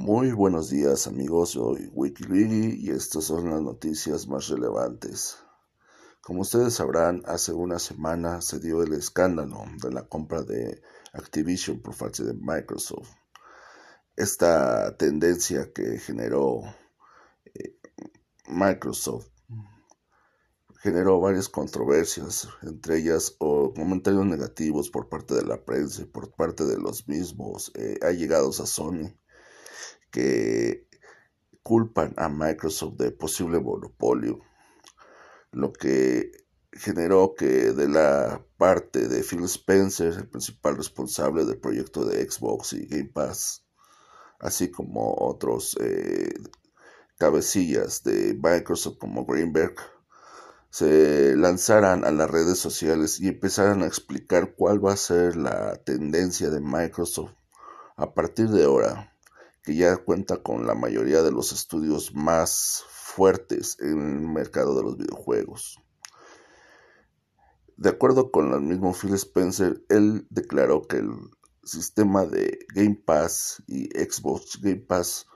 Muy buenos días amigos, soy WikiLigi y estas son las noticias más relevantes. Como ustedes sabrán, hace una semana se dio el escándalo de la compra de Activision por parte de Microsoft. Esta tendencia que generó eh, Microsoft generó varias controversias, entre ellas o comentarios negativos por parte de la prensa y por parte de los mismos eh, allegados a Sony que culpan a Microsoft de posible monopolio, lo que generó que de la parte de Phil Spencer, el principal responsable del proyecto de Xbox y Game Pass, así como otros eh, cabecillas de Microsoft como Greenberg, se lanzaran a las redes sociales y empezaran a explicar cuál va a ser la tendencia de Microsoft a partir de ahora ya cuenta con la mayoría de los estudios más fuertes en el mercado de los videojuegos. De acuerdo con el mismo Phil Spencer, él declaró que el sistema de Game Pass y Xbox Game Pass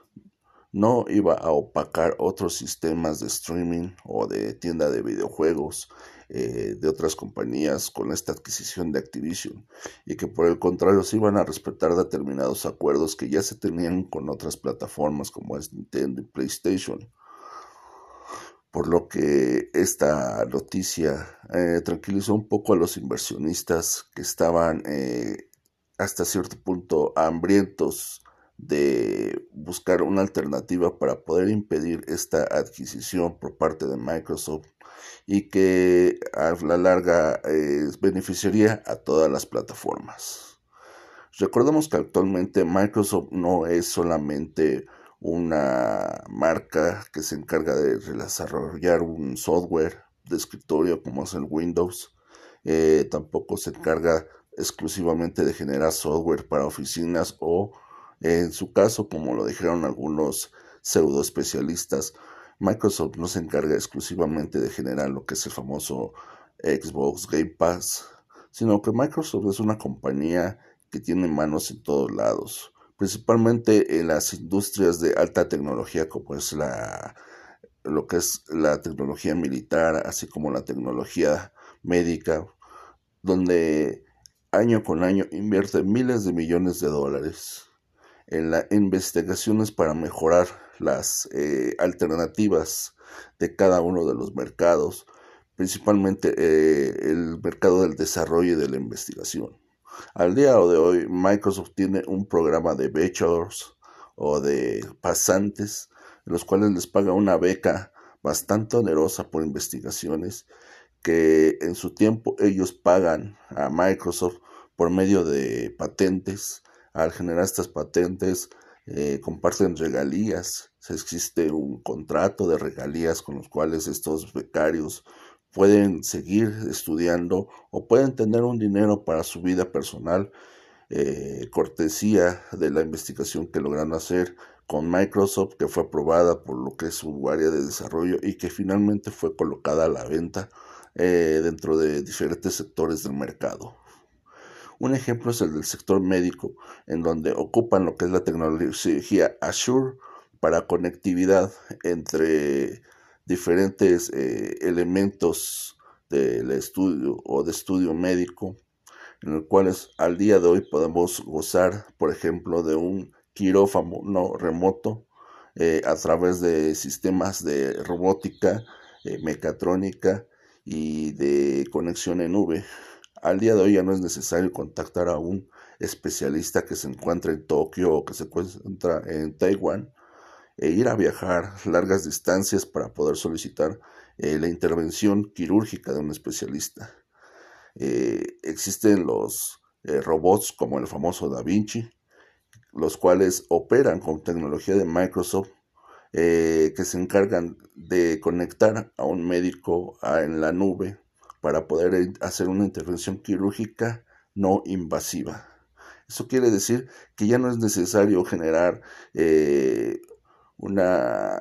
no iba a opacar otros sistemas de streaming o de tienda de videojuegos eh, de otras compañías con esta adquisición de Activision y que por el contrario se iban a respetar determinados acuerdos que ya se tenían con otras plataformas como es Nintendo y PlayStation. Por lo que esta noticia eh, tranquilizó un poco a los inversionistas que estaban eh, hasta cierto punto hambrientos de buscar una alternativa para poder impedir esta adquisición por parte de Microsoft y que a la larga eh, beneficiaría a todas las plataformas. Recordemos que actualmente Microsoft no es solamente una marca que se encarga de desarrollar un software de escritorio como es el Windows, eh, tampoco se encarga exclusivamente de generar software para oficinas o en su caso, como lo dijeron algunos pseudo especialistas, Microsoft no se encarga exclusivamente de generar lo que es el famoso Xbox Game Pass, sino que Microsoft es una compañía que tiene manos en todos lados, principalmente en las industrias de alta tecnología como es la lo que es la tecnología militar, así como la tecnología médica, donde año con año invierte miles de millones de dólares en las investigaciones para mejorar las eh, alternativas de cada uno de los mercados, principalmente eh, el mercado del desarrollo y de la investigación. Al día de hoy, Microsoft tiene un programa de bachelors o de pasantes, los cuales les paga una beca bastante onerosa por investigaciones que en su tiempo ellos pagan a Microsoft por medio de patentes. Al generar estas patentes, eh, comparten regalías. Existe un contrato de regalías con los cuales estos becarios pueden seguir estudiando o pueden tener un dinero para su vida personal, eh, cortesía de la investigación que logran hacer con Microsoft, que fue aprobada por lo que es su área de desarrollo y que finalmente fue colocada a la venta eh, dentro de diferentes sectores del mercado. Un ejemplo es el del sector médico, en donde ocupan lo que es la tecnología Azure para conectividad entre diferentes eh, elementos del estudio o de estudio médico, en los cuales al día de hoy podemos gozar, por ejemplo, de un quirófano no remoto eh, a través de sistemas de robótica, eh, mecatrónica y de conexión en nube. Al día de hoy ya no es necesario contactar a un especialista que se encuentra en Tokio o que se encuentra en Taiwán e ir a viajar largas distancias para poder solicitar eh, la intervención quirúrgica de un especialista. Eh, existen los eh, robots como el famoso Da Vinci, los cuales operan con tecnología de Microsoft que se encargan de conectar a un médico en la nube para poder hacer una intervención quirúrgica no invasiva. Eso quiere decir que ya no es necesario generar eh, una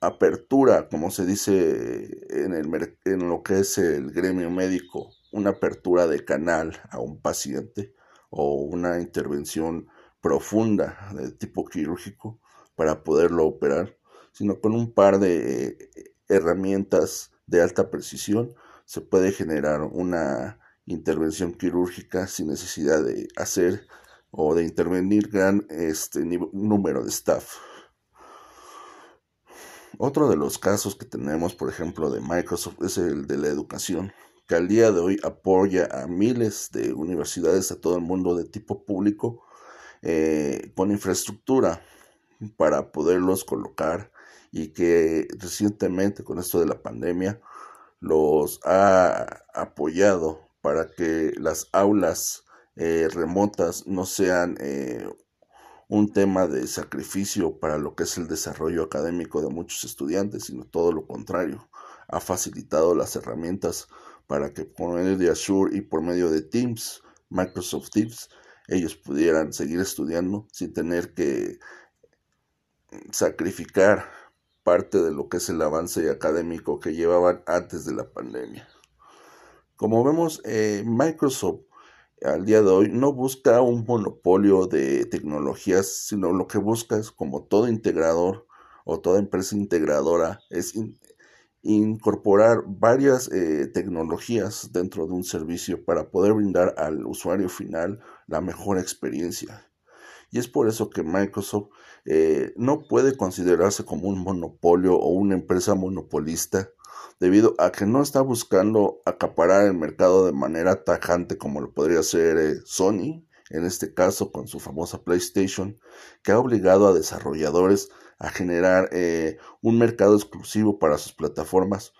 apertura, como se dice en, el, en lo que es el gremio médico, una apertura de canal a un paciente o una intervención profunda de tipo quirúrgico para poderlo operar, sino con un par de eh, herramientas de alta precisión se puede generar una intervención quirúrgica sin necesidad de hacer o de intervenir gran este, número de staff. Otro de los casos que tenemos, por ejemplo, de Microsoft es el de la educación, que al día de hoy apoya a miles de universidades a todo el mundo de tipo público eh, con infraestructura para poderlos colocar y que recientemente con esto de la pandemia los ha apoyado para que las aulas eh, remotas no sean eh, un tema de sacrificio para lo que es el desarrollo académico de muchos estudiantes, sino todo lo contrario. Ha facilitado las herramientas para que por medio de Azure y por medio de Teams, Microsoft Teams, ellos pudieran seguir estudiando sin tener que sacrificar parte de lo que es el avance académico que llevaban antes de la pandemia. Como vemos, eh, Microsoft al día de hoy no busca un monopolio de tecnologías, sino lo que busca es como todo integrador o toda empresa integradora, es incorporar varias eh, tecnologías dentro de un servicio para poder brindar al usuario final la mejor experiencia. Y es por eso que Microsoft eh, no puede considerarse como un monopolio o una empresa monopolista debido a que no está buscando acaparar el mercado de manera tajante como lo podría hacer eh, Sony, en este caso con su famosa PlayStation, que ha obligado a desarrolladores a generar eh, un mercado exclusivo para sus plataformas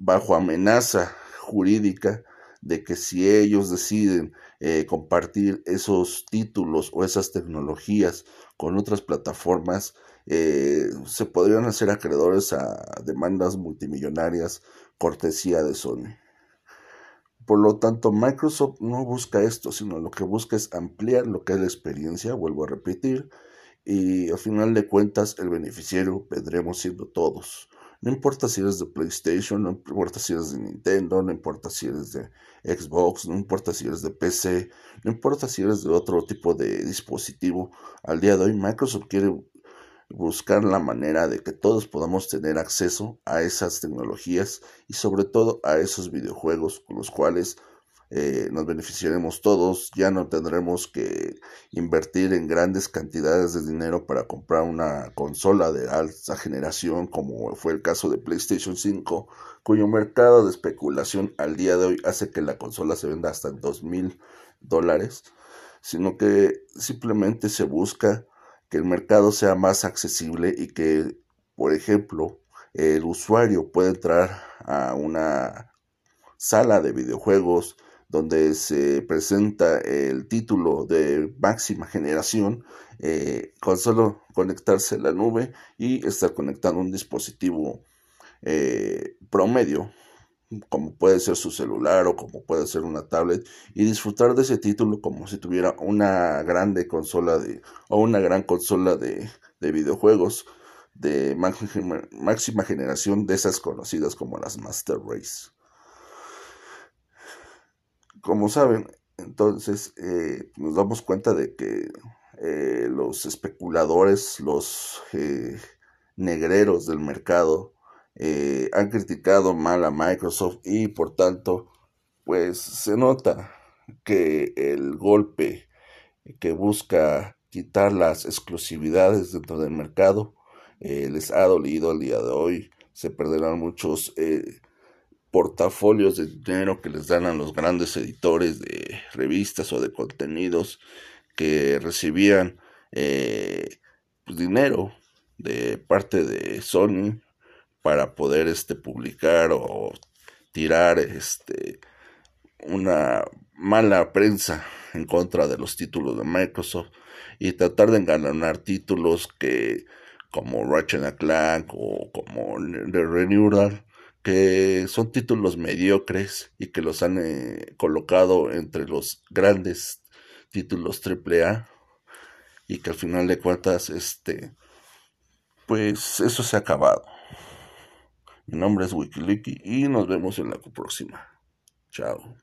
bajo amenaza jurídica de que si ellos deciden eh, compartir esos títulos o esas tecnologías con otras plataformas, eh, se podrían hacer acreedores a demandas multimillonarias cortesía de Sony. Por lo tanto, Microsoft no busca esto, sino lo que busca es ampliar lo que es la experiencia, vuelvo a repetir, y al final de cuentas el beneficiario vendremos siendo todos. No importa si eres de PlayStation, no importa si eres de Nintendo, no importa si eres de Xbox, no importa si eres de PC, no importa si eres de otro tipo de dispositivo. Al día de hoy Microsoft quiere buscar la manera de que todos podamos tener acceso a esas tecnologías y sobre todo a esos videojuegos con los cuales eh, nos beneficiaremos todos, ya no tendremos que invertir en grandes cantidades de dinero para comprar una consola de alta generación como fue el caso de PlayStation 5, cuyo mercado de especulación al día de hoy hace que la consola se venda hasta en dos mil dólares, sino que simplemente se busca que el mercado sea más accesible y que, por ejemplo, el usuario pueda entrar a una sala de videojuegos, donde se presenta el título de máxima generación, eh, con solo conectarse a la nube y estar conectando un dispositivo eh, promedio, como puede ser su celular o como puede ser una tablet, y disfrutar de ese título como si tuviera una grande consola de, o una gran consola de, de videojuegos de máxima generación de esas conocidas como las Master Race. Como saben, entonces eh, nos damos cuenta de que eh, los especuladores, los eh, negreros del mercado, han criticado mal a Microsoft y por tanto, pues se nota que el golpe que busca quitar las exclusividades dentro del mercado les ha dolido al día de hoy. Se perderán muchos portafolios de dinero que les dan a los grandes editores de revistas o de contenidos que recibían eh, pues, dinero de parte de Sony para poder este publicar o tirar este una mala prensa en contra de los títulos de Microsoft y tratar de ganar títulos que como Ratchet Clank o como The Renewal que son títulos mediocres y que los han eh, colocado entre los grandes títulos AAA y que al final de cuentas este pues eso se ha acabado. Mi nombre es Wikiliki y nos vemos en la próxima. Chao.